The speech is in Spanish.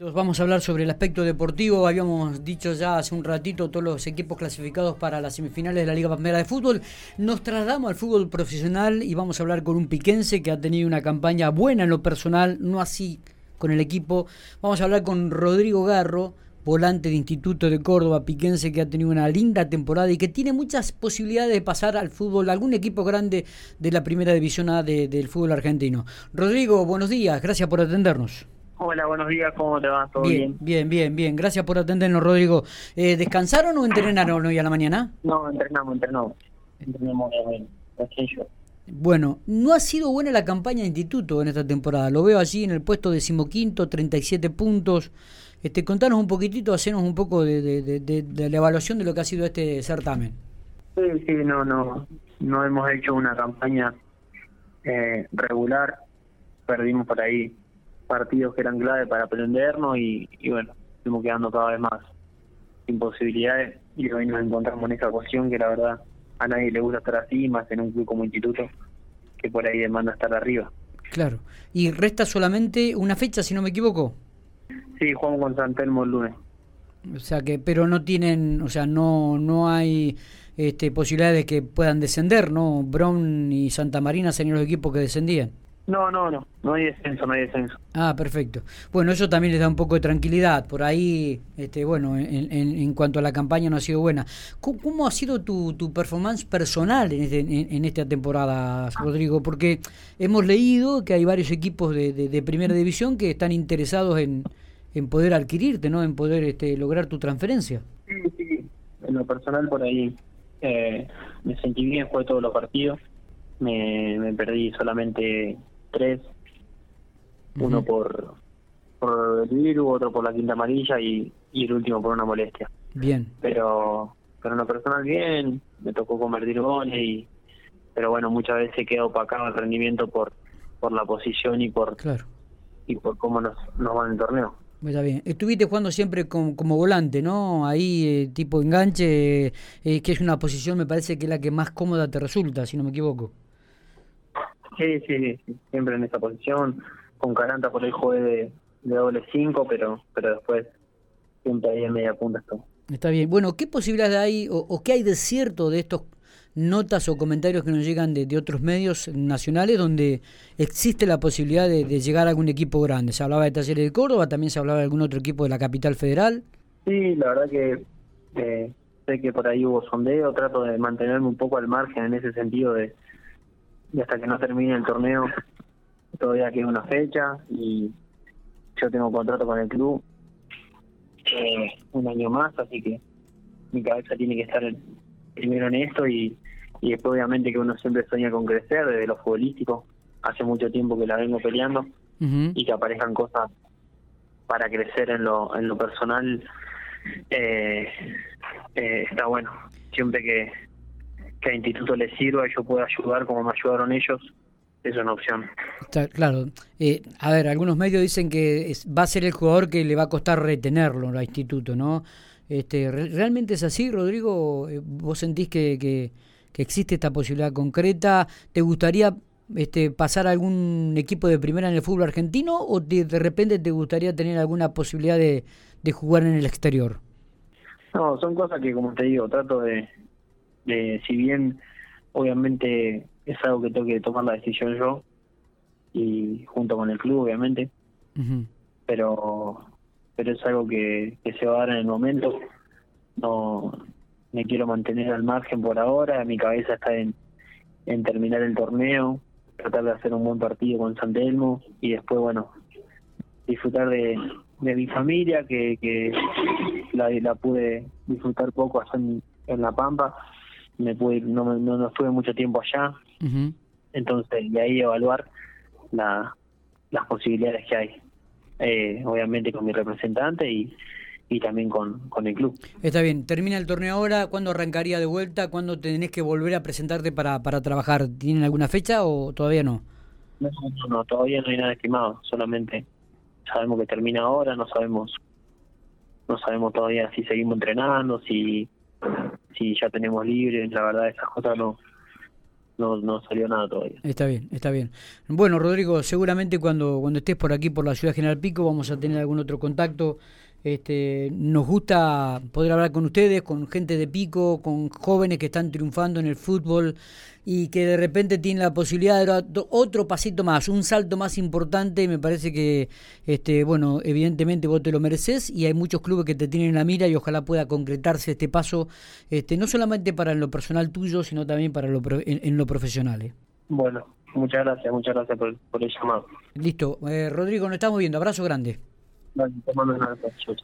Vamos a hablar sobre el aspecto deportivo. Habíamos dicho ya hace un ratito todos los equipos clasificados para las semifinales de la Liga Pamela de Fútbol. Nos trasladamos al fútbol profesional y vamos a hablar con un piquense que ha tenido una campaña buena en lo personal, no así con el equipo. Vamos a hablar con Rodrigo Garro, volante de Instituto de Córdoba, piquense que ha tenido una linda temporada y que tiene muchas posibilidades de pasar al fútbol, algún equipo grande de la primera división A del fútbol argentino. Rodrigo, buenos días, gracias por atendernos. Hola, buenos días, ¿cómo te va? ¿Todo bien? Bien, bien, bien, Gracias por atendernos, Rodrigo. Eh, ¿Descansaron o entrenaron hoy a la mañana? No, entrenamos, entrenamos. Entrenamos Bueno, no ha sido buena la campaña de instituto en esta temporada. Lo veo allí en el puesto decimoquinto, 37 puntos. Este, contanos un poquitito, hacernos un poco de, de, la evaluación de lo que ha sido este certamen. Sí, sí, no, no, no hemos hecho una campaña eh, regular. Perdimos por ahí partidos que eran clave para aprendernos y, bueno, fuimos quedando cada vez más sin posibilidades y hoy nos encontramos en esa cuestión que la verdad a nadie le gusta estar así, más en un club como instituto que por ahí demanda estar arriba. Claro. ¿Y resta solamente una fecha, si no me equivoco? Sí, jugamos con San Telmo el lunes. O sea que, pero no tienen, o sea, no, no hay este, posibilidades de que puedan descender, ¿no? Brown y Santa Marina serían los equipos que descendían. No, no, no, no hay descenso, no hay descenso. Ah, perfecto. Bueno, eso también les da un poco de tranquilidad. Por ahí, este, bueno, en, en, cuanto a la campaña no ha sido buena. ¿Cómo, ha sido tu, tu performance personal en, este, en, esta temporada, Rodrigo? Porque hemos leído que hay varios equipos de, de, primera división que están interesados en, en poder adquirirte, ¿no? En poder este, lograr tu transferencia. Sí, sí. En lo personal, por ahí eh, me sentí bien, fue todos los partidos. Me, me perdí solamente tres, uno por, por el virus, otro por la quinta amarilla y, y el último por una molestia. Bien. Pero, pero en lo personal bien, me tocó convertir goles y, pero bueno, muchas veces queda opacado el rendimiento por, por la posición y por, claro. y por cómo nos, nos va en el torneo. Está bien. Estuviste jugando siempre como, como volante, ¿no? Ahí, eh, tipo enganche, eh, que es una posición, me parece que es la que más cómoda te resulta, si no me equivoco. Sí, sí, siempre en esa posición. Con Caranta por ahí jugué de, doble 5, pero, pero después siempre ahí en media punta. Está bien. Bueno, ¿qué posibilidades hay o, qué hay de cierto de estos notas o comentarios que nos llegan de, otros medios nacionales donde existe la posibilidad de, llegar a algún equipo grande? Se hablaba de Talleres de Córdoba, también se hablaba de algún otro equipo de la capital federal. Sí, la verdad que eh, sé que por ahí hubo sondeo, trato de mantenerme un poco al margen en ese sentido de, y hasta que no termine el torneo todavía queda una fecha y yo tengo contrato con el club eh, un año más, así que mi cabeza tiene que estar primero en esto y, y después obviamente que uno siempre sueña con crecer desde lo futbolístico. Hace mucho tiempo que la vengo peleando y que aparezcan cosas para crecer en lo, en lo personal eh, eh, está bueno. Siempre que, que al instituto le sirva y yo pueda ayudar como me ayudaron ellos, es una opción. Está claro. Eh, a ver, algunos medios dicen que va a ser el jugador que le va a costar retenerlo al instituto, ¿no? Este, ¿Realmente es así, Rodrigo? Eh, ¿Vos sentís que, que, existe esta posibilidad concreta? ¿Te gustaría este, pasar a algún equipo de primera en el fútbol argentino o de, de repente te gustaría tener alguna posibilidad de, de jugar en el exterior? No, son cosas que, como te digo, trato de, si bien obviamente es algo que tengo que tomar la decisión yo y junto con el club obviamente pero pero es algo que, que se va a dar en el momento. No me quiero mantener al margen por ahora mi cabeza está en, en terminar el torneo tratar de hacer un buen partido con San Telmo y después bueno disfrutar de, de mi familia que, que la, la pude disfrutar poco en, en La Pampa me pude, no, no, no estuve mucho tiempo allá, entonces de ahí evaluar la, las posibilidades que hay, eh, obviamente con mi representante y, y también con, con el club. Está bien, termina el torneo ahora, ¿cuándo arrancaría de vuelta? ¿Cuándo tenés que volver a presentarte para, para trabajar? ¿Tienen alguna fecha o todavía no? No, no, no, todavía no hay nada estimado, solamente sabemos que termina ahora, no sabemos no sabemos todavía si seguimos entrenando, si si ya tenemos libre, la verdad esas cosas no no, no salió nada todavía. Está bien, está bien. Bueno, Rodrigo, seguramente cuando, cuando estés por aquí, por la ciudad General Pico, vamos a tener algún otro contacto. Este, nos gusta poder hablar con ustedes, con gente de Pico, con jóvenes que están triunfando en el fútbol y que de repente tienen la posibilidad de dar otro pasito más, un salto más importante. Me parece que, este, bueno, evidentemente vos te lo mereces y hay muchos clubes que te tienen en la mira y ojalá pueda concretarse este paso, este, no solamente para lo personal tuyo, sino también para lo en, lo profesional. ¿eh? Bueno, muchas gracias, muchas gracias por, por el llamado. Listo. Eh, Rodrigo, nos estamos viendo. Abrazo grande. Vale, te mando un abrazo.